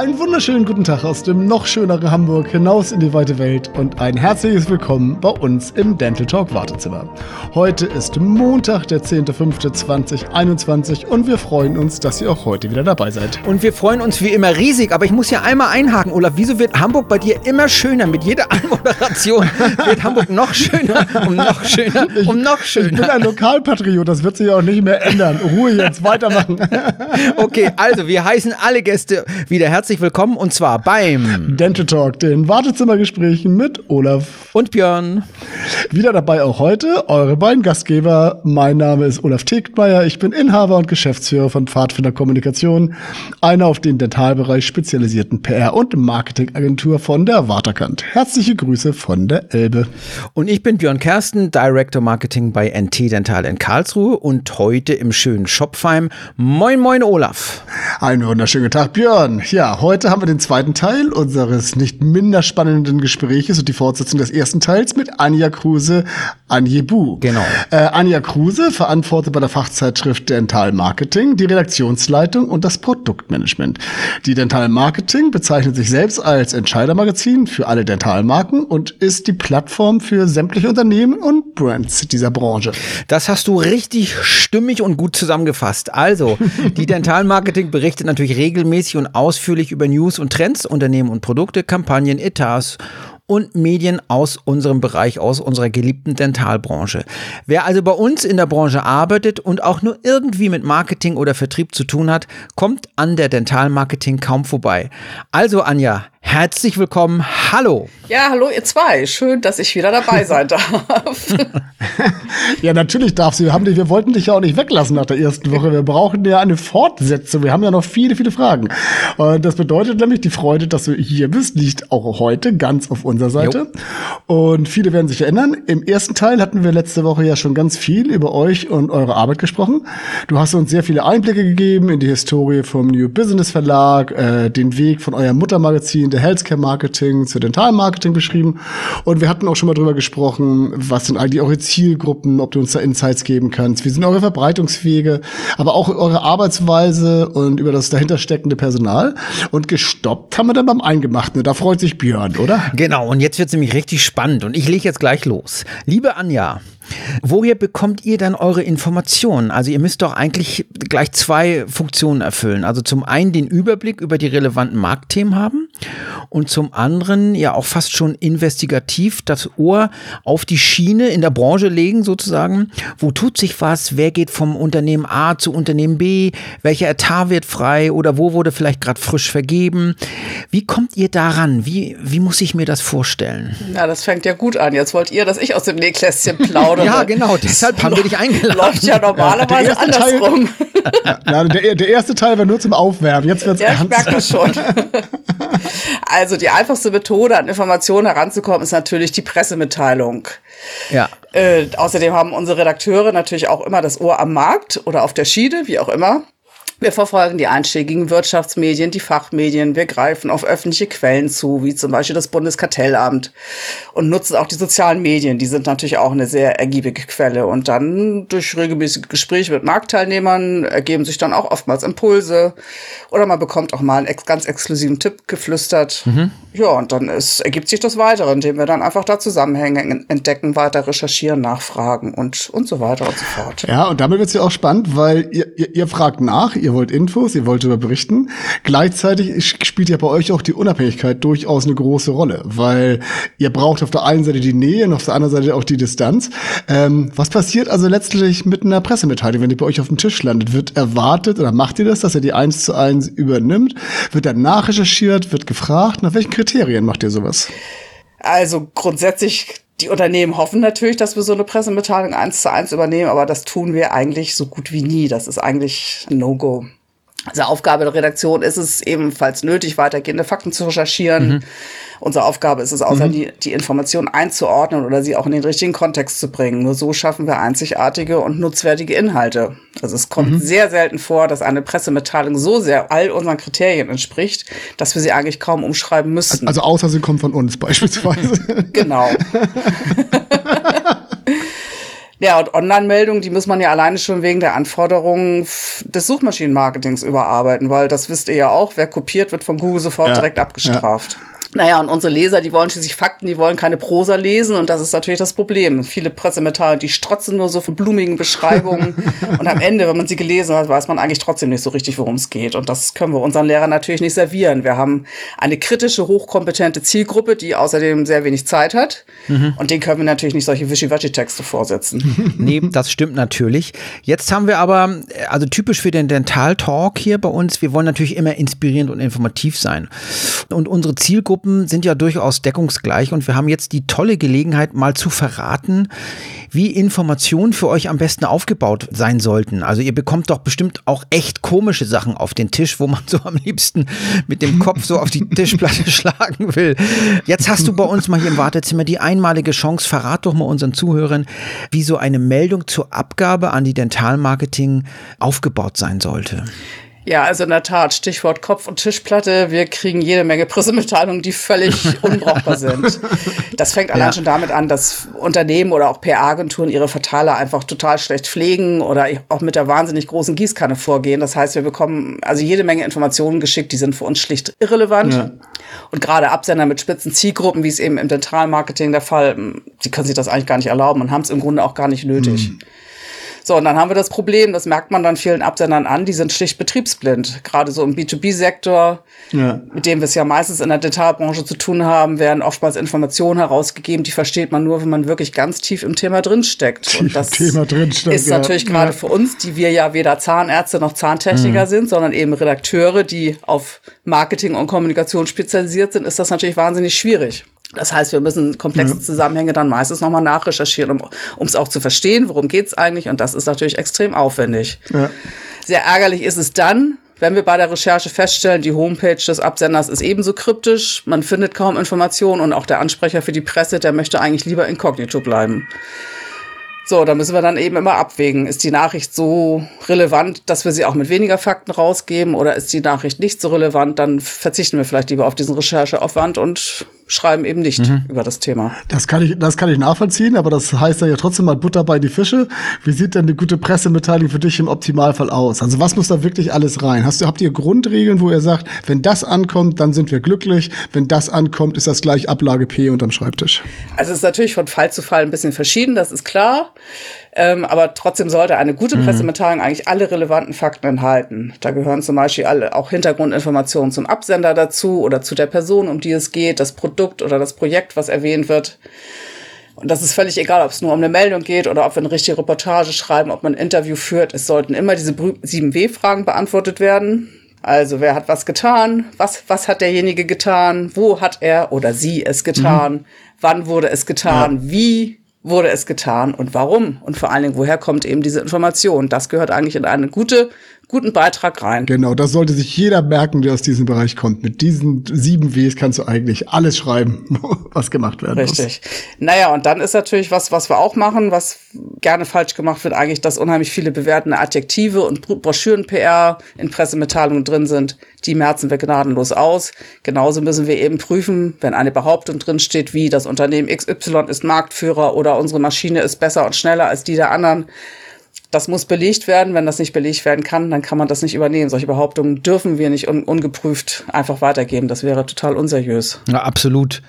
Einen wunderschönen guten Tag aus dem noch schöneren Hamburg hinaus in die weite Welt und ein herzliches Willkommen bei uns im Dental Talk Wartezimmer. Heute ist Montag, der 10.05.2021 und wir freuen uns, dass ihr auch heute wieder dabei seid. Und wir freuen uns wie immer riesig, aber ich muss ja einmal einhaken, Olaf, wieso wird Hamburg bei dir immer schöner? Mit jeder Anmoderation wird Hamburg noch schöner und noch schöner und noch schöner. Ich bin ein Lokalpatriot, das wird sich auch nicht mehr ändern. Ruhe jetzt, weitermachen. Okay, also wir heißen alle Gäste wieder herzlich herzlich willkommen und zwar beim Dental Talk, den Wartezimmergesprächen mit Olaf und Björn. Wieder dabei auch heute eure beiden Gastgeber. Mein Name ist Olaf Tegtmeier. Ich bin Inhaber und Geschäftsführer von Pfadfinder Kommunikation, einer auf den Dentalbereich spezialisierten PR- und Marketingagentur von der Waterkant. Herzliche Grüße von der Elbe. Und ich bin Björn Kersten, Director Marketing bei NT Dental in Karlsruhe und heute im schönen Schopfheim. Moin, moin, Olaf. Einen wunderschönen Tag, Björn. Ja, heute haben wir den zweiten Teil unseres nicht minder spannenden Gespräches und die Fortsetzung des ersten Teils mit Anja Kruse, Anjebu. Genau. Äh, Anja Kruse verantwortet bei der Fachzeitschrift Dental Marketing die Redaktionsleitung und das Produktmanagement. Die Dental Marketing bezeichnet sich selbst als Entscheidermagazin für alle Dentalmarken und ist die Plattform für sämtliche Unternehmen und Brands dieser Branche. Das hast du richtig stimmig und gut zusammengefasst. Also, die Dental Marketing berichtet natürlich regelmäßig und ausführlich über News und Trends, Unternehmen und Produkte, Kampagnen, Etats und Medien aus unserem Bereich, aus unserer geliebten Dentalbranche. Wer also bei uns in der Branche arbeitet und auch nur irgendwie mit Marketing oder Vertrieb zu tun hat, kommt an der Dentalmarketing kaum vorbei. Also Anja, herzlich willkommen. Hallo. Ja, hallo ihr zwei. Schön, dass ich wieder dabei sein darf. ja, natürlich darfst du. Wir, haben dich, wir wollten dich ja auch nicht weglassen nach der ersten Woche. Wir brauchen ja eine Fortsetzung. Wir haben ja noch viele, viele Fragen. Und das bedeutet nämlich, die Freude, dass du hier bist, liegt auch heute ganz auf unserer Seite. Jo. Und viele werden sich erinnern. Im ersten Teil hatten wir letzte Woche ja schon ganz viel über euch und eure Arbeit gesprochen. Du hast uns sehr viele Einblicke gegeben in die Historie vom New Business Verlag, äh, den Weg von eurem Muttermagazin, der Healthcare Marketing zu Dentalmarketing Marketing beschrieben. Und wir hatten auch schon mal drüber gesprochen, was sind eigentlich eure Zielgruppen, ob du uns da Insights geben kannst. Wie sind eure Verbreitungswege, aber auch eure Arbeitsweise und über das dahinter steckende Personal. Und gestoppt haben wir dann beim Eingemachten. Da freut sich Björn, oder? Genau. Und jetzt wird es nämlich richtig spannend. Und ich lege jetzt gleich los. Liebe Anja, Woher bekommt ihr dann eure Informationen? Also ihr müsst doch eigentlich gleich zwei Funktionen erfüllen. Also zum einen den Überblick über die relevanten Marktthemen haben und zum anderen ja auch fast schon investigativ das Ohr auf die Schiene in der Branche legen sozusagen. Wo tut sich was? Wer geht vom Unternehmen A zu Unternehmen B? Welcher Etat wird frei oder wo wurde vielleicht gerade frisch vergeben? Wie kommt ihr daran? Wie, wie muss ich mir das vorstellen? Na, das fängt ja gut an. Jetzt wollt ihr, dass ich aus dem Nähkästchen plaudere oder? Ja, genau, deshalb haben wir dich eingeladen. Läuft ja normalerweise ja, andersrum. Teil, ja, der, der, erste Teil war nur zum Aufwärmen, jetzt wird's ja, ernst. Ich merke das schon. also die einfachste Methode, an Informationen heranzukommen, ist natürlich die Pressemitteilung. Ja. Äh, außerdem haben unsere Redakteure natürlich auch immer das Ohr am Markt oder auf der Schiene, wie auch immer. Wir verfolgen die einschlägigen Wirtschaftsmedien, die Fachmedien. Wir greifen auf öffentliche Quellen zu, wie zum Beispiel das Bundeskartellamt und nutzen auch die sozialen Medien. Die sind natürlich auch eine sehr ergiebige Quelle. Und dann durch regelmäßige Gespräche mit Marktteilnehmern ergeben sich dann auch oftmals Impulse oder man bekommt auch mal einen ex ganz exklusiven Tipp geflüstert. Mhm. Ja, und dann ist, ergibt sich das weitere, indem wir dann einfach da Zusammenhänge entdecken, weiter recherchieren, nachfragen und, und so weiter und so fort. Ja, und damit wird es ja auch spannend, weil ihr, ihr, ihr fragt nach, ihr ihr wollt Infos, ihr wollt darüber berichten. Gleichzeitig spielt ja bei euch auch die Unabhängigkeit durchaus eine große Rolle, weil ihr braucht auf der einen Seite die Nähe und auf der anderen Seite auch die Distanz. Ähm, was passiert also letztlich mit einer Pressemitteilung, wenn die bei euch auf dem Tisch landet? Wird erwartet oder macht ihr das, dass ihr die eins zu eins übernimmt? Wird dann nachrecherchiert? Wird gefragt? Nach welchen Kriterien macht ihr sowas? Also grundsätzlich die Unternehmen hoffen natürlich, dass wir so eine Pressemitteilung eins zu eins übernehmen, aber das tun wir eigentlich so gut wie nie. Das ist eigentlich No-Go. Also Aufgabe der Redaktion ist es ebenfalls nötig, weitergehende Fakten zu recherchieren. Mhm. Unsere Aufgabe ist es, außer mhm. die, die Informationen einzuordnen oder sie auch in den richtigen Kontext zu bringen. Nur so schaffen wir einzigartige und nutzwertige Inhalte. Also es kommt mhm. sehr selten vor, dass eine Pressemitteilung so sehr all unseren Kriterien entspricht, dass wir sie eigentlich kaum umschreiben müssten. Also außer sie kommt von uns beispielsweise. genau. Ja, und Online-Meldungen, die muss man ja alleine schon wegen der Anforderungen des Suchmaschinenmarketings überarbeiten, weil das wisst ihr ja auch, wer kopiert, wird von Google sofort ja. direkt abgestraft. Ja. Naja, und unsere Leser, die wollen schließlich Fakten, die wollen keine Prosa lesen und das ist natürlich das Problem. Viele Pressemitteilungen, die strotzen nur so von blumigen Beschreibungen und am Ende, wenn man sie gelesen hat, weiß man eigentlich trotzdem nicht so richtig, worum es geht und das können wir unseren Lehrern natürlich nicht servieren. Wir haben eine kritische, hochkompetente Zielgruppe, die außerdem sehr wenig Zeit hat mhm. und denen können wir natürlich nicht solche Wischiwaschi-Texte vorsetzen. nee, das stimmt natürlich. Jetzt haben wir aber, also typisch für den Dental Talk hier bei uns, wir wollen natürlich immer inspirierend und informativ sein und unsere Zielgruppe Zielgruppen sind ja durchaus deckungsgleich und wir haben jetzt die tolle Gelegenheit, mal zu verraten, wie Informationen für euch am besten aufgebaut sein sollten. Also ihr bekommt doch bestimmt auch echt komische Sachen auf den Tisch, wo man so am liebsten mit dem Kopf so auf die Tischplatte schlagen will. Jetzt hast du bei uns mal hier im Wartezimmer die einmalige Chance. Verrat doch mal unseren Zuhörern, wie so eine Meldung zur Abgabe an die Dentalmarketing aufgebaut sein sollte. Ja, also in der Tat, Stichwort Kopf- und Tischplatte. Wir kriegen jede Menge Pressemitteilungen, die völlig unbrauchbar sind. Das fängt allein ja. schon damit an, dass Unternehmen oder auch PR-Agenturen ihre Verteiler einfach total schlecht pflegen oder auch mit der wahnsinnig großen Gießkanne vorgehen. Das heißt, wir bekommen also jede Menge Informationen geschickt, die sind für uns schlicht irrelevant. Ja. Und gerade Absender mit spitzen Zielgruppen, wie es eben im Dentalmarketing der Fall, die können sich das eigentlich gar nicht erlauben und haben es im Grunde auch gar nicht nötig. Mhm. So, und dann haben wir das Problem, das merkt man dann vielen Absendern an, die sind schlicht betriebsblind. Gerade so im B2B-Sektor, ja. mit dem wir es ja meistens in der Detailbranche zu tun haben, werden oftmals Informationen herausgegeben, die versteht man nur, wenn man wirklich ganz tief im Thema drinsteckt. Tief und das Thema drinsteckt, ist natürlich ja. gerade für uns, die wir ja weder Zahnärzte noch Zahntechniker mhm. sind, sondern eben Redakteure, die auf Marketing und Kommunikation spezialisiert sind, ist das natürlich wahnsinnig schwierig. Das heißt, wir müssen komplexe Zusammenhänge dann meistens nochmal nachrecherchieren, um es auch zu verstehen, worum geht's eigentlich. Und das ist natürlich extrem aufwendig. Ja. Sehr ärgerlich ist es dann, wenn wir bei der Recherche feststellen, die Homepage des Absenders ist ebenso kryptisch, man findet kaum Informationen und auch der Ansprecher für die Presse, der möchte eigentlich lieber inkognito bleiben. So, da müssen wir dann eben immer abwägen. Ist die Nachricht so relevant, dass wir sie auch mit weniger Fakten rausgeben oder ist die Nachricht nicht so relevant, dann verzichten wir vielleicht lieber auf diesen Rechercheaufwand und schreiben eben nicht mhm. über das Thema. Das kann ich, das kann ich nachvollziehen, aber das heißt ja trotzdem mal Butter bei die Fische. Wie sieht denn eine gute Pressemitteilung für dich im Optimalfall aus? Also was muss da wirklich alles rein? Hast du, habt ihr Grundregeln, wo ihr sagt, wenn das ankommt, dann sind wir glücklich. Wenn das ankommt, ist das gleich Ablage P unterm Schreibtisch. Also es ist natürlich von Fall zu Fall ein bisschen verschieden, das ist klar. Ähm, aber trotzdem sollte eine gute mhm. Pressemitteilung eigentlich alle relevanten Fakten enthalten. Da gehören zum Beispiel alle auch Hintergrundinformationen zum Absender dazu oder zu der Person, um die es geht, das Produkt oder das Projekt, was erwähnt wird. Und das ist völlig egal, ob es nur um eine Meldung geht oder ob wir eine richtige Reportage schreiben, ob man ein Interview führt. Es sollten immer diese sieben W-Fragen beantwortet werden. Also wer hat was getan? Was, was hat derjenige getan? Wo hat er oder sie es getan? Mhm. Wann wurde es getan? Ja. Wie wurde es getan und warum? Und vor allen Dingen, woher kommt eben diese Information? Das gehört eigentlich in eine gute guten Beitrag rein. Genau, das sollte sich jeder merken, der aus diesem Bereich kommt. Mit diesen sieben Ws kannst du eigentlich alles schreiben, was gemacht werden Richtig. muss. Richtig. Naja, und dann ist natürlich was, was wir auch machen, was gerne falsch gemacht wird, eigentlich, dass unheimlich viele bewertende Adjektive und Broschüren-PR in Pressemitteilungen drin sind. Die merzen wir gnadenlos aus. Genauso müssen wir eben prüfen, wenn eine Behauptung drin steht, wie das Unternehmen XY ist Marktführer oder unsere Maschine ist besser und schneller als die der anderen das muss belegt werden. Wenn das nicht belegt werden kann, dann kann man das nicht übernehmen. Solche Behauptungen dürfen wir nicht un ungeprüft einfach weitergeben. Das wäre total unseriös. Ja, absolut.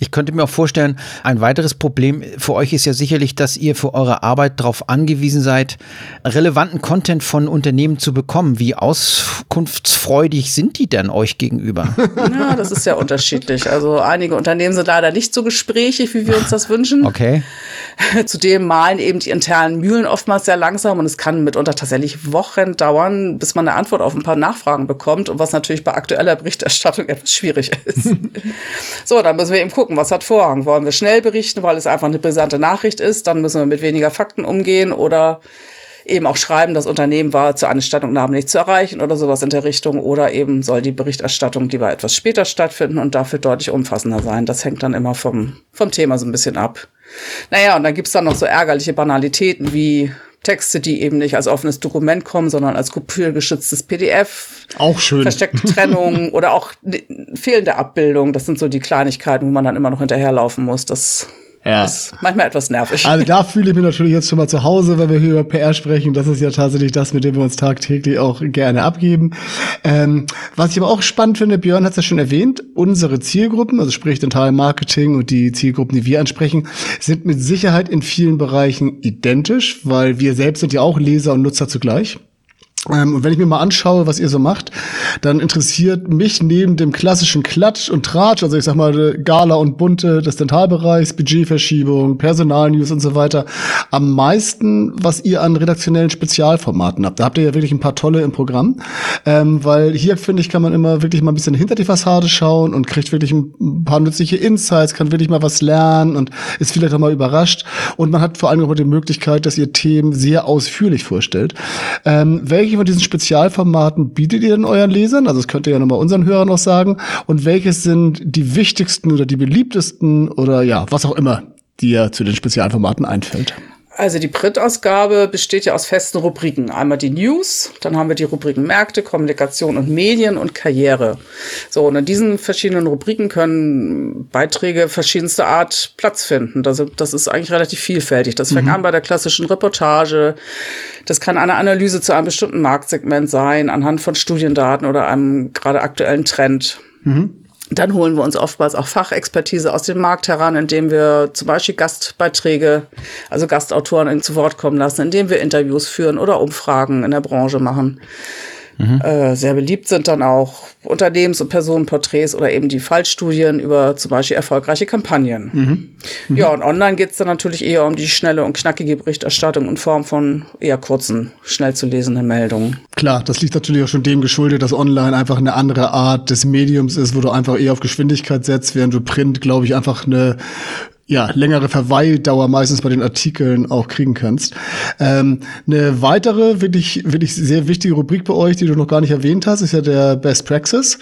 Ich könnte mir auch vorstellen, ein weiteres Problem für euch ist ja sicherlich, dass ihr für eure Arbeit darauf angewiesen seid, relevanten Content von Unternehmen zu bekommen. Wie auskunftsfreudig sind die denn euch gegenüber? Ja, das ist sehr unterschiedlich. Also einige Unternehmen sind leider nicht so gesprächig, wie wir uns das wünschen. Okay. Zudem malen eben die internen Mühlen oftmals sehr langsam und es kann mitunter tatsächlich Wochen dauern, bis man eine Antwort auf ein paar Nachfragen bekommt und was natürlich bei aktueller Berichterstattung etwas schwierig ist. so, dann müssen wir eben gucken, was hat Vorrang. Wollen wir schnell berichten, weil es einfach eine brisante Nachricht ist, dann müssen wir mit weniger Fakten umgehen oder eben auch schreiben, das Unternehmen war zu einer Stellungnahme nicht zu erreichen oder sowas in der Richtung oder eben soll die Berichterstattung lieber etwas später stattfinden und dafür deutlich umfassender sein. Das hängt dann immer vom, vom Thema so ein bisschen ab. Naja, und dann gibt's dann noch so ärgerliche Banalitäten wie Texte, die eben nicht als offenes Dokument kommen, sondern als kopiergeschütztes PDF. Auch schön. Versteckte Trennung oder auch fehlende Abbildung. Das sind so die Kleinigkeiten, wo man dann immer noch hinterherlaufen muss. Das Ja. Ist manchmal etwas nervig. Also da fühle ich mich natürlich jetzt schon mal zu Hause, wenn wir hier über PR sprechen. Das ist ja tatsächlich das, mit dem wir uns tagtäglich auch gerne abgeben. Ähm, was ich aber auch spannend finde, Björn hat es ja schon erwähnt, unsere Zielgruppen, also sprich Dental Marketing und die Zielgruppen, die wir ansprechen, sind mit Sicherheit in vielen Bereichen identisch, weil wir selbst sind ja auch Leser und Nutzer zugleich. Ähm, und wenn ich mir mal anschaue, was ihr so macht, dann interessiert mich neben dem klassischen Klatsch und Tratsch, also ich sag mal Gala und Bunte des Dentalbereichs, Budgetverschiebung, Personalnews und so weiter, am meisten, was ihr an redaktionellen Spezialformaten habt. Da habt ihr ja wirklich ein paar tolle im Programm, ähm, weil hier finde ich kann man immer wirklich mal ein bisschen hinter die Fassade schauen und kriegt wirklich ein paar nützliche Insights, kann wirklich mal was lernen und ist vielleicht auch mal überrascht. Und man hat vor allem auch die Möglichkeit, dass ihr Themen sehr ausführlich vorstellt. Ähm, welche von diesen Spezialformaten bietet ihr denn euren Lesern? Also das könnt ihr ja nochmal unseren Hörern noch sagen. Und welches sind die wichtigsten oder die beliebtesten oder ja, was auch immer, die ihr zu den Spezialformaten einfällt? Also die Print-Ausgabe besteht ja aus festen Rubriken. Einmal die News, dann haben wir die Rubriken Märkte, Kommunikation und Medien und Karriere. So, und in diesen verschiedenen Rubriken können Beiträge verschiedenster Art Platz finden. Also das ist eigentlich relativ vielfältig. Das fängt mhm. an bei der klassischen Reportage. Das kann eine Analyse zu einem bestimmten Marktsegment sein, anhand von Studiendaten oder einem gerade aktuellen Trend. Mhm. Dann holen wir uns oftmals auch Fachexpertise aus dem Markt heran, indem wir zum Beispiel Gastbeiträge, also Gastautoren zu Wort kommen lassen, indem wir Interviews führen oder Umfragen in der Branche machen. Mhm. Äh, sehr beliebt sind dann auch Unternehmens- und Personenporträts oder eben die Fallstudien über zum Beispiel erfolgreiche Kampagnen. Mhm. Mhm. Ja, und online geht es dann natürlich eher um die schnelle und knackige Berichterstattung in Form von eher kurzen, schnell zu lesenden Meldungen. Klar, das liegt natürlich auch schon dem geschuldet, dass online einfach eine andere Art des Mediums ist, wo du einfach eher auf Geschwindigkeit setzt, während du Print, glaube ich, einfach eine ja, längere Verweildauer meistens bei den Artikeln auch kriegen kannst. Ähm, eine weitere, wirklich, wirklich sehr wichtige Rubrik bei euch, die du noch gar nicht erwähnt hast, ist ja der Best Praxis.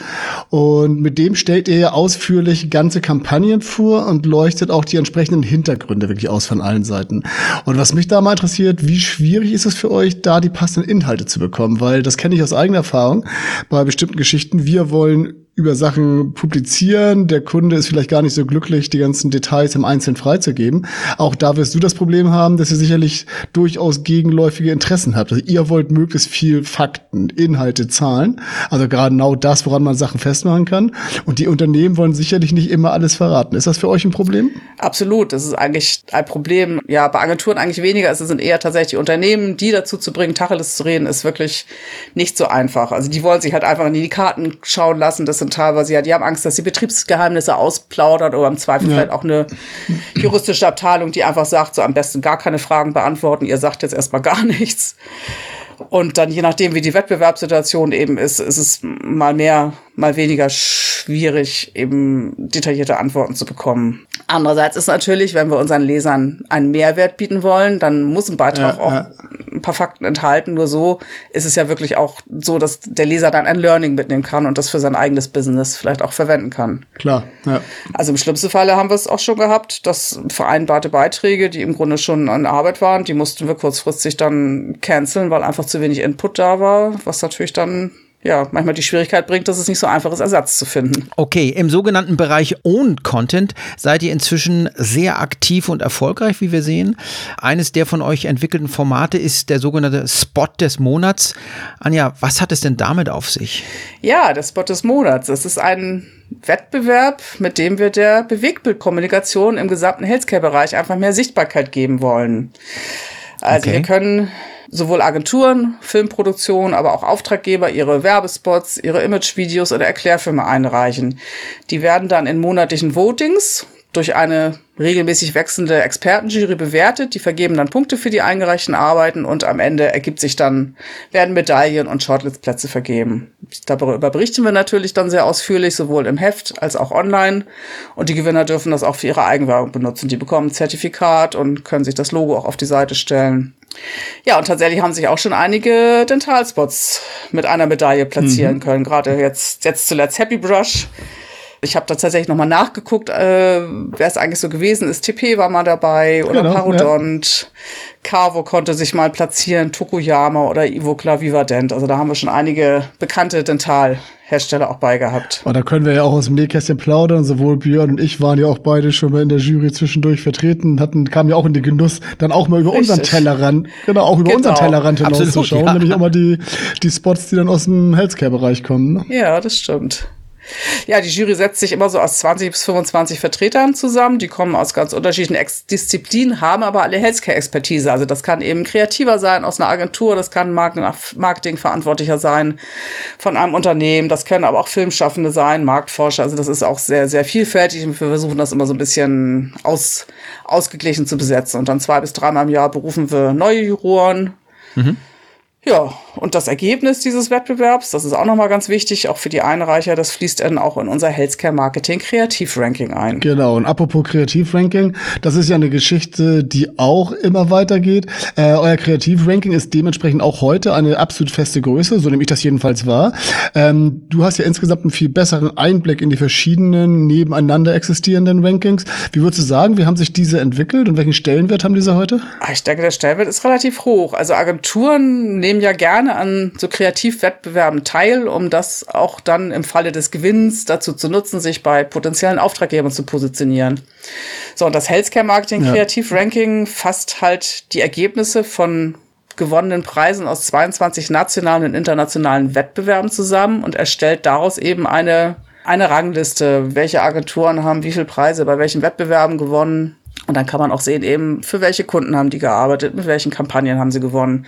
Und mit dem stellt ihr ja ausführlich ganze Kampagnen vor und leuchtet auch die entsprechenden Hintergründe wirklich aus von allen Seiten. Und was mich da mal interessiert, wie schwierig ist es für euch, da die passenden Inhalte zu bekommen? Weil das kenne ich aus eigener Erfahrung bei bestimmten Geschichten. Wir wollen über Sachen publizieren. Der Kunde ist vielleicht gar nicht so glücklich, die ganzen Details im Einzelnen freizugeben. Auch da wirst du das Problem haben, dass ihr sicherlich durchaus gegenläufige Interessen habt. Also ihr wollt möglichst viel Fakten, Inhalte, Zahlen. Also genau das, woran man Sachen festmachen kann. Und die Unternehmen wollen sicherlich nicht immer alles verraten. Ist das für euch ein Problem? Absolut. Das ist eigentlich ein Problem. Ja, bei Agenturen eigentlich weniger. Es sind eher tatsächlich die Unternehmen, die dazu zu bringen, Tacheles zu reden, ist wirklich nicht so einfach. Also die wollen sich halt einfach in die Karten schauen lassen. Das sind und teilweise ja, die haben Angst, dass sie Betriebsgeheimnisse ausplaudert oder im Zweifel ja. vielleicht auch eine juristische Abteilung, die einfach sagt, so am besten gar keine Fragen beantworten, ihr sagt jetzt erstmal gar nichts. Und dann je nachdem, wie die Wettbewerbssituation eben ist, ist es mal mehr, mal weniger schwierig, eben detaillierte Antworten zu bekommen. Andererseits ist natürlich, wenn wir unseren Lesern einen Mehrwert bieten wollen, dann muss ein Beitrag ja, auch ja. ein paar Fakten enthalten. Nur so ist es ja wirklich auch so, dass der Leser dann ein Learning mitnehmen kann und das für sein eigenes Business vielleicht auch verwenden kann. Klar, ja. Also im schlimmsten Falle haben wir es auch schon gehabt, dass vereinbarte Beiträge, die im Grunde schon an Arbeit waren, die mussten wir kurzfristig dann canceln, weil einfach zu wenig Input da war, was natürlich dann ja, manchmal die Schwierigkeit bringt, dass es nicht so einfach ist, Ersatz zu finden. Okay, im sogenannten Bereich Owned Content seid ihr inzwischen sehr aktiv und erfolgreich, wie wir sehen. Eines der von euch entwickelten Formate ist der sogenannte Spot des Monats. Anja, was hat es denn damit auf sich? Ja, der Spot des Monats. Das ist ein Wettbewerb, mit dem wir der Bewegtbildkommunikation im gesamten Healthcare-Bereich einfach mehr Sichtbarkeit geben wollen. Also okay. wir können sowohl Agenturen, Filmproduktionen, aber auch Auftraggeber ihre Werbespots, ihre Imagevideos oder Erklärfilme einreichen. Die werden dann in monatlichen Votings durch eine regelmäßig wechselnde Expertenjury bewertet. Die vergeben dann Punkte für die eingereichten Arbeiten und am Ende ergibt sich dann, werden Medaillen und Shortlistplätze vergeben. Darüber berichten wir natürlich dann sehr ausführlich, sowohl im Heft als auch online. Und die Gewinner dürfen das auch für ihre Eigenwerbung benutzen. Die bekommen ein Zertifikat und können sich das Logo auch auf die Seite stellen. Ja, und tatsächlich haben sich auch schon einige Dentalspots mit einer Medaille platzieren mhm. können. Gerade jetzt, jetzt zuletzt Happy Brush Ich habe da tatsächlich nochmal nachgeguckt, äh, wer es eigentlich so gewesen ist. TP war mal dabei oder genau, Parodont. Ja. Carvo konnte sich mal platzieren, Tokuyama oder Ivocla Vivadent. Also da haben wir schon einige bekannte Dentalhersteller auch bei gehabt. Und da können wir ja auch aus dem Nähkästchen plaudern. Sowohl Björn und ich waren ja auch beide schon mal in der Jury zwischendurch vertreten, hatten, kamen ja auch in den Genuss, dann auch mal über Richtig. unseren Tellerrand, genau, auch über genau. unseren Tellerrand hinauszuschauen. Ja. Nämlich auch mal die, die Spots, die dann aus dem Healthcare-Bereich kommen. Ne? Ja, das stimmt. Ja, die Jury setzt sich immer so aus 20 bis 25 Vertretern zusammen. Die kommen aus ganz unterschiedlichen Ex Disziplinen, haben aber alle Healthcare-Expertise. Also das kann eben kreativer sein aus einer Agentur, das kann Marketingverantwortlicher sein von einem Unternehmen, das können aber auch Filmschaffende sein, Marktforscher. Also das ist auch sehr, sehr vielfältig und wir versuchen das immer so ein bisschen aus, ausgeglichen zu besetzen. Und dann zwei bis dreimal im Jahr berufen wir neue Juroren. Mhm. Ja, und das Ergebnis dieses Wettbewerbs, das ist auch nochmal ganz wichtig, auch für die Einreicher, das fließt dann auch in unser Healthcare Marketing Kreativranking ein. Genau, und apropos Kreativranking, das ist ja eine Geschichte, die auch immer weitergeht. Äh, euer Kreativranking ist dementsprechend auch heute eine absolut feste Größe, so nehme ich das jedenfalls wahr. Ähm, du hast ja insgesamt einen viel besseren Einblick in die verschiedenen nebeneinander existierenden Rankings. Wie würdest du sagen, wie haben sich diese entwickelt und welchen Stellenwert haben diese heute? Ah, ich denke, der Stellenwert ist relativ hoch. Also Agenturen nehmen ja gerne gerne an so Kreativwettbewerben teil, um das auch dann im Falle des Gewinns dazu zu nutzen, sich bei potenziellen Auftraggebern zu positionieren. So, und das Healthcare Marketing ja. Kreativ Ranking fasst halt die Ergebnisse von gewonnenen Preisen aus 22 nationalen und internationalen Wettbewerben zusammen und erstellt daraus eben eine, eine Rangliste. Welche Agenturen haben wie viele Preise bei welchen Wettbewerben gewonnen? Und dann kann man auch sehen, eben, für welche Kunden haben die gearbeitet, mit welchen Kampagnen haben sie gewonnen.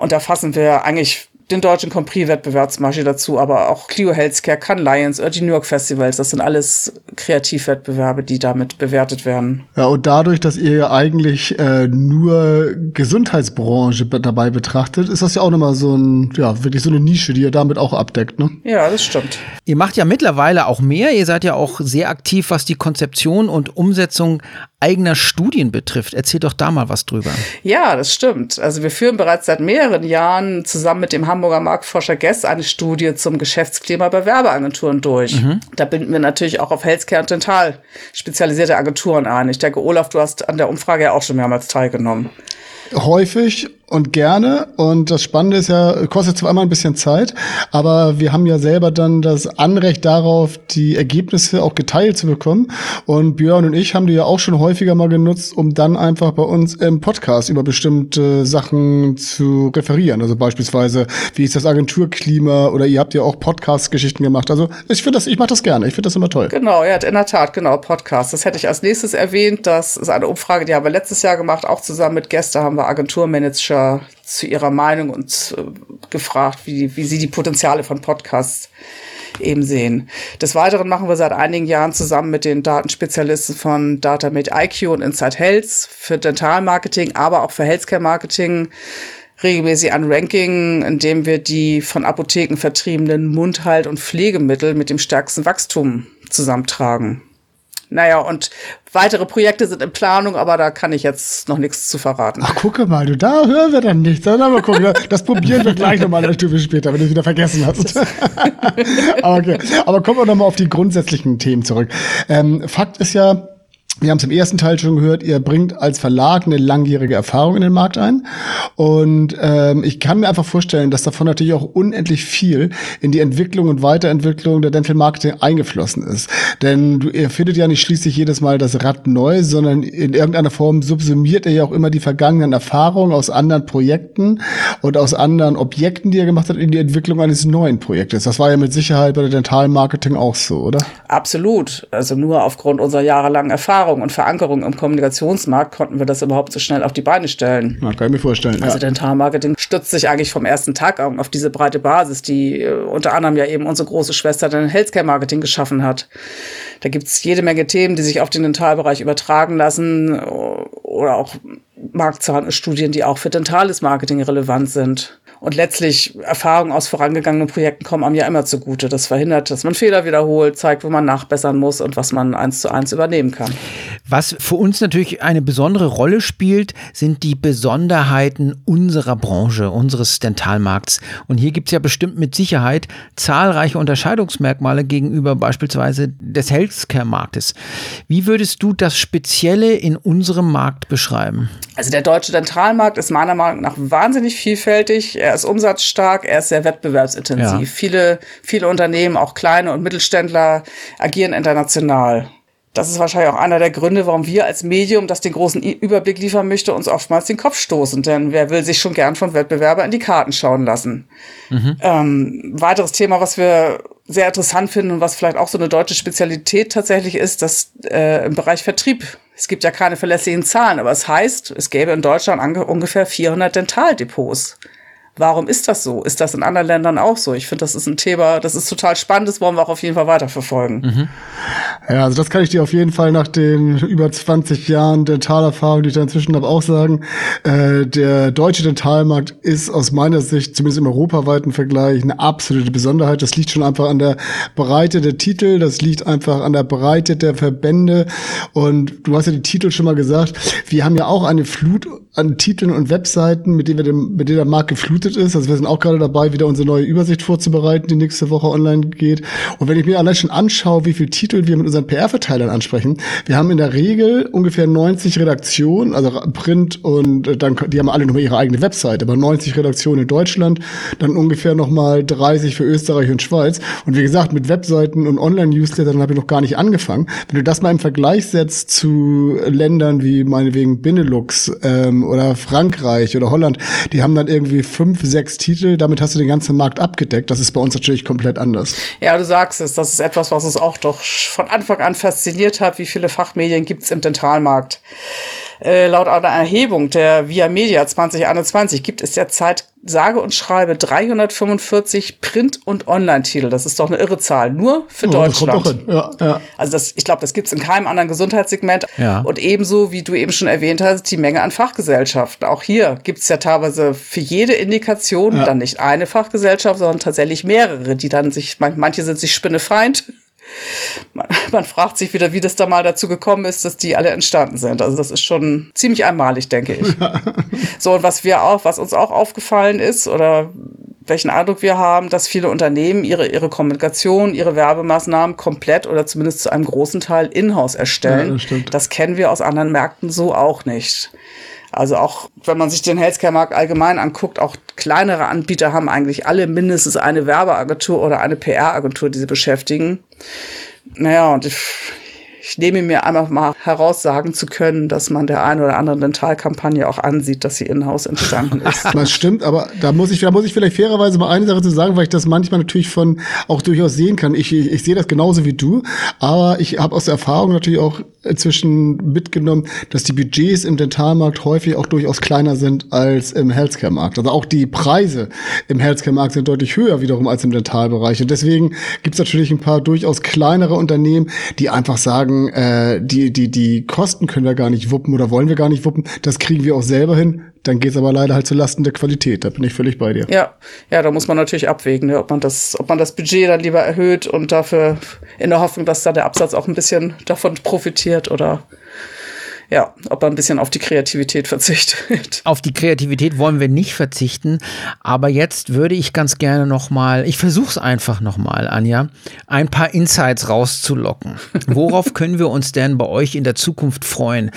Und da fassen wir eigentlich den deutschen Grand Prix-Wettbewerb zum Beispiel dazu, aber auch Clio Healthcare, Cannes Lions oder die New York Festivals. Das sind alles Kreativwettbewerbe, die damit bewertet werden. Ja, und dadurch, dass ihr ja eigentlich äh, nur Gesundheitsbranche dabei betrachtet, ist das ja auch nochmal so ein, ja, wirklich so eine Nische, die ihr damit auch abdeckt, ne? Ja, das stimmt. Ihr macht ja mittlerweile auch mehr. Ihr seid ja auch sehr aktiv, was die Konzeption und Umsetzung eigener Studien betrifft. Erzähl doch da mal was drüber. Ja, das stimmt. Also wir führen bereits seit mehreren Jahren zusammen mit dem Hamburger Marktforscher Guess eine Studie zum Geschäftsklima bei Werbeagenturen durch. Mhm. Da binden wir natürlich auch auf Healthcare und Dental spezialisierte Agenturen ein. Ich denke, Olaf, du hast an der Umfrage ja auch schon mehrmals teilgenommen. Häufig und gerne. Und das Spannende ist ja, kostet zwar immer ein bisschen Zeit, aber wir haben ja selber dann das Anrecht darauf, die Ergebnisse auch geteilt zu bekommen. Und Björn und ich haben die ja auch schon häufiger mal genutzt, um dann einfach bei uns im Podcast über bestimmte Sachen zu referieren. Also beispielsweise, wie ist das Agenturklima oder ihr habt ja auch Podcast-Geschichten gemacht. Also ich finde das, ich mache das gerne. Ich finde das immer toll. Genau, ja, in der Tat, genau, Podcast. Das hätte ich als nächstes erwähnt. Das ist eine Umfrage, die haben wir letztes Jahr gemacht, auch zusammen mit Gästen haben wir Agenturmanager Manager zu ihrer Meinung und äh, gefragt, wie, wie sie die Potenziale von Podcasts eben sehen. Des Weiteren machen wir seit einigen Jahren zusammen mit den Datenspezialisten von DataMate IQ und Inside Health für Dentalmarketing, aber auch für Healthcare Marketing regelmäßig ein Ranking, in dem wir die von Apotheken vertriebenen Mundhalt- und Pflegemittel mit dem stärksten Wachstum zusammentragen. Naja, und weitere Projekte sind in Planung, aber da kann ich jetzt noch nichts zu verraten. Ach, gucke mal, du, da hören wir dann nichts. Dann mal gucken. Das probieren wir gleich nochmal eine Stufe später, wenn du es wieder vergessen hast. okay. Aber kommen wir nochmal auf die grundsätzlichen Themen zurück. Ähm, Fakt ist ja, wir haben es im ersten Teil schon gehört, ihr bringt als Verlag eine langjährige Erfahrung in den Markt ein. Und ähm, ich kann mir einfach vorstellen, dass davon natürlich auch unendlich viel in die Entwicklung und Weiterentwicklung der Dental Marketing eingeflossen ist. Denn du, ihr findet ja nicht schließlich jedes Mal das Rad neu, sondern in irgendeiner Form subsumiert ihr ja auch immer die vergangenen Erfahrungen aus anderen Projekten und aus anderen Objekten, die ihr gemacht habt, in die Entwicklung eines neuen Projektes. Das war ja mit Sicherheit bei der Dental Marketing auch so, oder? Absolut. Also nur aufgrund unserer jahrelangen Erfahrung Erfahrung und Verankerung im Kommunikationsmarkt konnten wir das überhaupt so schnell auf die Beine stellen. Ja, kann ich mir vorstellen. Also ja. Dentalmarketing stützt sich eigentlich vom ersten Tag auf diese breite Basis, die äh, unter anderem ja eben unsere große Schwester den Healthcare Marketing geschaffen hat. Da gibt es jede Menge Themen, die sich auf den Dentalbereich übertragen lassen oder auch Marktzahlstudien, die auch für dentales Marketing relevant sind. Und letztlich Erfahrungen aus vorangegangenen Projekten kommen einem ja immer zugute. Das verhindert, dass man Fehler wiederholt, zeigt, wo man nachbessern muss und was man eins zu eins übernehmen kann. Was für uns natürlich eine besondere Rolle spielt, sind die Besonderheiten unserer Branche, unseres Dentalmarkts. Und hier gibt es ja bestimmt mit Sicherheit zahlreiche Unterscheidungsmerkmale gegenüber beispielsweise des Healthcare-Marktes. Wie würdest du das Spezielle in unserem Markt beschreiben? Also der deutsche Dentalmarkt ist meiner Meinung nach wahnsinnig vielfältig. Er ist umsatzstark, er ist sehr wettbewerbsintensiv. Ja. Viele, viele Unternehmen, auch kleine und Mittelständler, agieren international. Das ist wahrscheinlich auch einer der Gründe, warum wir als Medium, das den großen Überblick liefern möchte, uns oftmals den Kopf stoßen. Denn wer will sich schon gern von Wettbewerber in die Karten schauen lassen? Mhm. Ähm, weiteres Thema, was wir sehr interessant finden und was vielleicht auch so eine deutsche Spezialität tatsächlich ist, dass äh, im Bereich Vertrieb, es gibt ja keine verlässlichen Zahlen, aber es heißt, es gäbe in Deutschland ungefähr 400 Dentaldepots. Warum ist das so? Ist das in anderen Ländern auch so? Ich finde, das ist ein Thema, das ist total spannend, das wollen wir auch auf jeden Fall weiterverfolgen. Mhm. Ja, also das kann ich dir auf jeden Fall nach den über 20 Jahren Dentalerfahrung, die ich da inzwischen habe, auch sagen. Äh, der deutsche Dentalmarkt ist aus meiner Sicht, zumindest im europaweiten Vergleich, eine absolute Besonderheit. Das liegt schon einfach an der Breite der Titel, das liegt einfach an der Breite der Verbände. Und du hast ja die Titel schon mal gesagt. Wir haben ja auch eine Flut an Titeln und Webseiten, mit denen wir dem, mit denen der Markt geflutet ist. Also wir sind auch gerade dabei, wieder unsere neue Übersicht vorzubereiten, die nächste Woche online geht. Und wenn ich mir allein schon anschaue, wie viele Titel wir mit unseren PR-Verteilern ansprechen, wir haben in der Regel ungefähr 90 Redaktionen, also Print und äh, dann, die haben alle nochmal ihre eigene Webseite, aber 90 Redaktionen in Deutschland, dann ungefähr nochmal 30 für Österreich und Schweiz. Und wie gesagt, mit Webseiten und Online-Newslettern habe ich noch gar nicht angefangen. Wenn du das mal im Vergleich setzt zu Ländern wie meinetwegen Benelux, ähm, oder Frankreich oder Holland, die haben dann irgendwie fünf, sechs Titel, damit hast du den ganzen Markt abgedeckt. Das ist bei uns natürlich komplett anders. Ja, du sagst es, das ist etwas, was uns auch doch von Anfang an fasziniert hat. Wie viele Fachmedien gibt es im Dentalmarkt? Äh, laut einer Erhebung der Via Media 2021 gibt es derzeit sage und schreibe 345 Print- und Online-Titel. Das ist doch eine irre Zahl. Nur für oh, Deutschland. Ja, ja. Also das, ich glaube, das gibt es in keinem anderen Gesundheitssegment. Ja. Und ebenso, wie du eben schon erwähnt hast, die Menge an Fachgesellschaften. Auch hier gibt es ja teilweise für jede Indikation dann nicht eine Fachgesellschaft, sondern tatsächlich mehrere, die dann sich, manche sind sich spinnefeind man, man, fragt sich wieder, wie das da mal dazu gekommen ist, dass die alle entstanden sind. Also das ist schon ziemlich einmalig, denke ich. so, und was wir auch, was uns auch aufgefallen ist, oder welchen Eindruck wir haben, dass viele Unternehmen ihre, ihre Kommunikation, ihre Werbemaßnahmen komplett oder zumindest zu einem großen Teil in-house erstellen. Ja, das, das kennen wir aus anderen Märkten so auch nicht. Also auch, wenn man sich den Healthcare-Markt allgemein anguckt, auch kleinere Anbieter haben eigentlich alle mindestens eine Werbeagentur oder eine PR-Agentur, die sie beschäftigen. Naja, und ich, ich nehme mir einfach mal heraussagen zu können, dass man der einen oder anderen Dentalkampagne auch ansieht, dass sie in-house entstanden ist. Das stimmt, aber da muss ich, da muss ich vielleicht fairerweise mal eine Sache zu sagen, weil ich das manchmal natürlich von auch durchaus sehen kann. Ich, ich, ich sehe das genauso wie du, aber ich habe aus der Erfahrung natürlich auch inzwischen mitgenommen, dass die Budgets im Dentalmarkt häufig auch durchaus kleiner sind als im Healthcare-Markt. Also auch die Preise im Healthcare-Markt sind deutlich höher wiederum als im Dentalbereich. Und deswegen gibt es natürlich ein paar durchaus kleinere Unternehmen, die einfach sagen, äh, die, die, die Kosten können wir gar nicht wuppen oder wollen wir gar nicht wuppen. Das kriegen wir auch selber hin. Dann geht es aber leider halt zu Lasten der Qualität. Da bin ich völlig bei dir. Ja, ja, da muss man natürlich abwägen, ne, ob man das, ob man das Budget dann lieber erhöht und dafür in der Hoffnung, dass da der Absatz auch ein bisschen davon profitiert oder ja, ob er ein bisschen auf die Kreativität verzichtet. Auf die Kreativität wollen wir nicht verzichten, aber jetzt würde ich ganz gerne noch mal, ich versuche es einfach noch mal, Anja, ein paar Insights rauszulocken. Worauf können wir uns denn bei euch in der Zukunft freuen?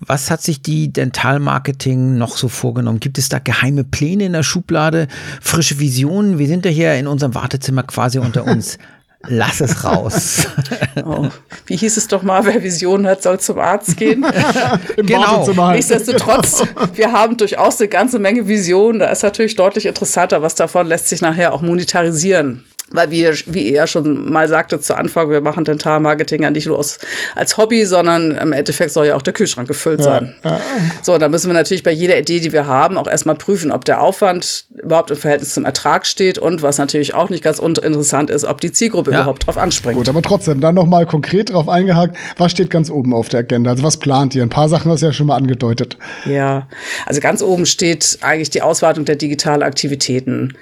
Was hat sich die Dentalmarketing noch so vorgenommen? Gibt es da geheime Pläne in der Schublade, frische Visionen? Wir sind ja hier in unserem Wartezimmer quasi unter uns. Lass es raus. Oh, wie hieß es doch mal, wer Visionen hat, soll zum Arzt gehen. Im genau. Nichtsdestotrotz, genau. wir haben durchaus eine ganze Menge Visionen. Da ist natürlich deutlich interessanter, was davon lässt sich nachher auch monetarisieren. Weil wir, wie ihr ja schon mal sagte zu Anfang, wir machen Dentalmarketing ja nicht nur aus, als Hobby, sondern im Endeffekt soll ja auch der Kühlschrank gefüllt sein. Ja, ja. So, da müssen wir natürlich bei jeder Idee, die wir haben, auch erstmal prüfen, ob der Aufwand überhaupt im Verhältnis zum Ertrag steht und was natürlich auch nicht ganz uninteressant ist, ob die Zielgruppe ja. überhaupt drauf anspringt. Gut, aber trotzdem, dann nochmal konkret drauf eingehakt, was steht ganz oben auf der Agenda? Also was plant ihr? Ein paar Sachen hast du ja schon mal angedeutet. Ja, also ganz oben steht eigentlich die Ausweitung der digitalen Aktivitäten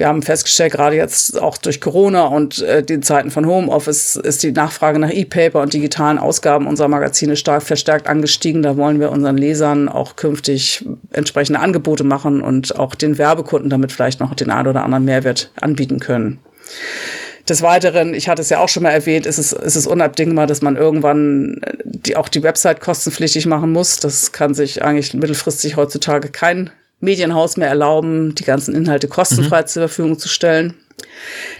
wir haben festgestellt, gerade jetzt auch durch Corona und äh, den Zeiten von Homeoffice ist die Nachfrage nach E-Paper und digitalen Ausgaben unserer Magazine stark verstärkt angestiegen. Da wollen wir unseren Lesern auch künftig entsprechende Angebote machen und auch den Werbekunden damit vielleicht noch den einen oder anderen Mehrwert anbieten können. Des Weiteren, ich hatte es ja auch schon mal erwähnt, ist es, ist es unabdingbar, dass man irgendwann äh, die, auch die Website kostenpflichtig machen muss. Das kann sich eigentlich mittelfristig heutzutage kein Medienhaus mehr erlauben, die ganzen Inhalte kostenfrei mhm. zur Verfügung zu stellen.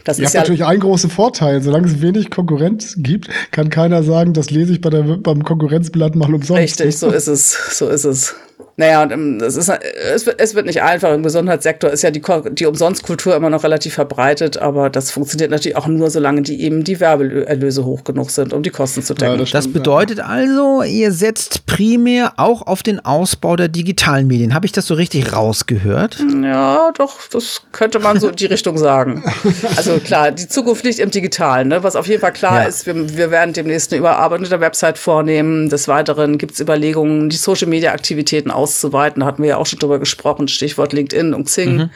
Das Ihr ist habt ja natürlich einen großen Vorteil. Solange es wenig Konkurrenz gibt, kann keiner sagen, das lese ich bei der, beim Konkurrenzblatt mal umsonst. Richtig, so ist es. So ist es. Naja, und ähm, es, ist, es, wird, es wird nicht einfach. Im Gesundheitssektor ist ja die, die Umsonstkultur immer noch relativ verbreitet, aber das funktioniert natürlich auch nur, solange die eben die Werbeerlöse hoch genug sind, um die Kosten zu decken. Ja, das, das, bedeutet also, ihr setzt primär auch auf den Ausbau der digitalen Medien. Habe ich das so richtig rausgehört? Ja, doch, das könnte man so in die Richtung sagen. Also klar, die Zukunft liegt im Digitalen. Ne? Was auf jeden Fall klar ja. ist, wir, wir werden demnächst eine überarbeitete Website vornehmen. Des Weiteren gibt es Überlegungen, die Social-Media-Aktivitäten aus auszuweiten. Da hatten wir ja auch schon drüber gesprochen, Stichwort LinkedIn und Xing. Mhm.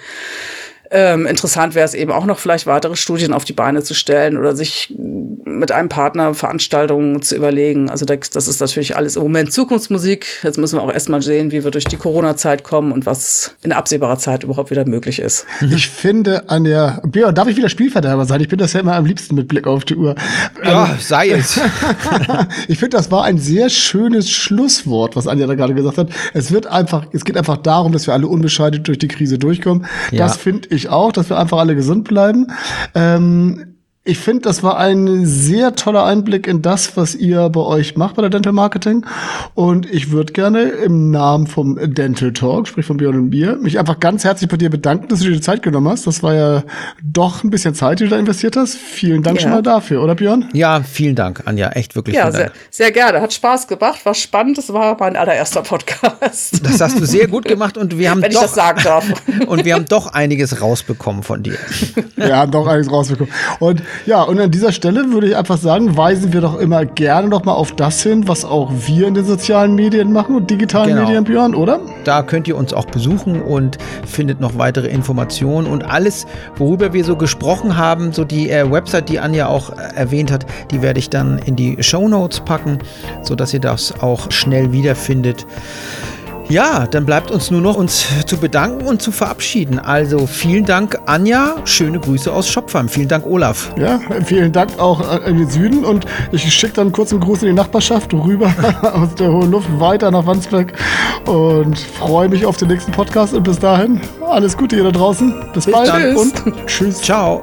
Ähm, interessant wäre es eben auch noch vielleicht weitere Studien auf die Beine zu stellen oder sich mit einem Partner Veranstaltungen zu überlegen. Also das, das ist natürlich alles im Moment Zukunftsmusik. Jetzt müssen wir auch erstmal sehen, wie wir durch die Corona-Zeit kommen und was in absehbarer Zeit überhaupt wieder möglich ist. Ich finde an der Björn, darf ich wieder Spielverderber sein? Ich bin das ja immer am liebsten mit Blick auf die Uhr. Ja, ähm, sei es. ich finde, das war ein sehr schönes Schlusswort, was Anja da gerade gesagt hat. Es wird einfach, es geht einfach darum, dass wir alle unbescheidet durch die Krise durchkommen. Ja. Das finde ich auch, dass wir einfach alle gesund bleiben. Ähm, ich finde, das war ein sehr toller Einblick in das, was ihr bei euch macht bei der Dental Marketing. Und ich würde gerne im Namen vom Dental Talk, sprich von Björn und Bier, mich einfach ganz herzlich bei dir bedanken, dass du dir die Zeit genommen hast. Das war ja doch ein bisschen Zeit, die du da investiert hast. Vielen Dank ja. schon mal dafür, oder Björn? Ja, vielen Dank, Anja. Echt wirklich. Ja, sehr, sehr, gerne. Hat Spaß gemacht, war spannend. Das war mein allererster Podcast. Das hast du sehr gut gemacht und wir haben Wenn doch, ich das sagen darf. Und wir haben doch einiges rausbekommen von dir. Wir haben doch einiges rausbekommen. Und ja, und an dieser Stelle würde ich einfach sagen, weisen wir doch immer gerne noch mal auf das hin, was auch wir in den sozialen Medien machen und digitalen genau. Medien, Björn, oder? Da könnt ihr uns auch besuchen und findet noch weitere Informationen und alles, worüber wir so gesprochen haben, so die äh, Website, die Anja auch äh, erwähnt hat, die werde ich dann in die Show Notes packen, sodass ihr das auch schnell wiederfindet. Ja, dann bleibt uns nur noch uns zu bedanken und zu verabschieden. Also vielen Dank, Anja. Schöne Grüße aus Schopfheim. Vielen Dank, Olaf. Ja, vielen Dank auch in den Süden. Und ich schicke dann kurz einen Gruß in die Nachbarschaft rüber aus der hohen Luft weiter nach Wandsbek und freue mich auf den nächsten Podcast. Und bis dahin, alles Gute ihr da draußen. Bis, bis bald dann. und tschüss. Ciao.